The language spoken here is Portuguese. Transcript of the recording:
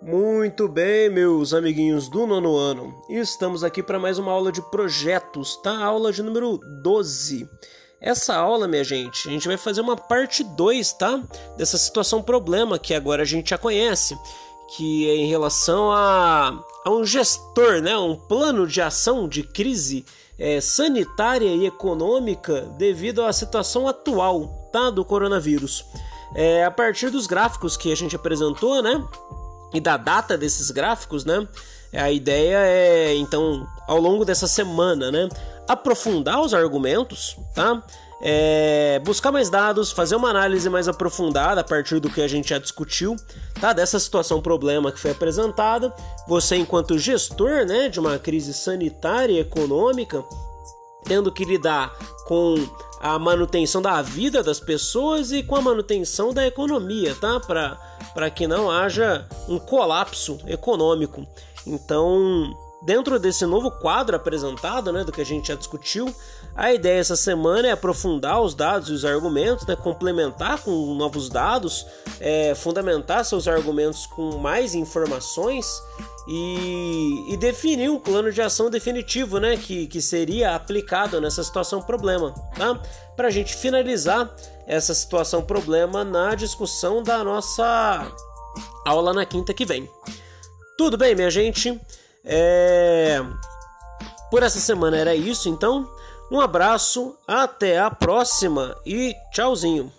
Muito bem, meus amiguinhos do nono ano. Estamos aqui para mais uma aula de projetos, tá? Aula de número 12. Essa aula, minha gente, a gente vai fazer uma parte 2, tá? Dessa situação problema que agora a gente já conhece, que é em relação a, a um gestor, né? Um plano de ação de crise é, sanitária e econômica devido à situação atual, tá? Do coronavírus. É, a partir dos gráficos que a gente apresentou, né? E da data desses gráficos, né? A ideia é, então, ao longo dessa semana, né, aprofundar os argumentos, tá? É, buscar mais dados, fazer uma análise mais aprofundada a partir do que a gente já discutiu, tá? Dessa situação problema que foi apresentada. Você, enquanto gestor, né, de uma crise sanitária e econômica, tendo que lidar com a manutenção da vida das pessoas e com a manutenção da economia, tá? Para que não haja um colapso econômico. Então, dentro desse novo quadro apresentado, né, do que a gente já discutiu, a ideia essa semana é aprofundar os dados e os argumentos, né, complementar com novos dados, é, fundamentar seus argumentos com mais informações e, e, definir um plano de ação definitivo, né, que, que seria aplicado nessa situação problema, tá? Para a gente finalizar essa situação problema na discussão da nossa aula na quinta que vem. Tudo bem, minha gente? É... Por essa semana era isso, então. Um abraço, até a próxima e tchauzinho.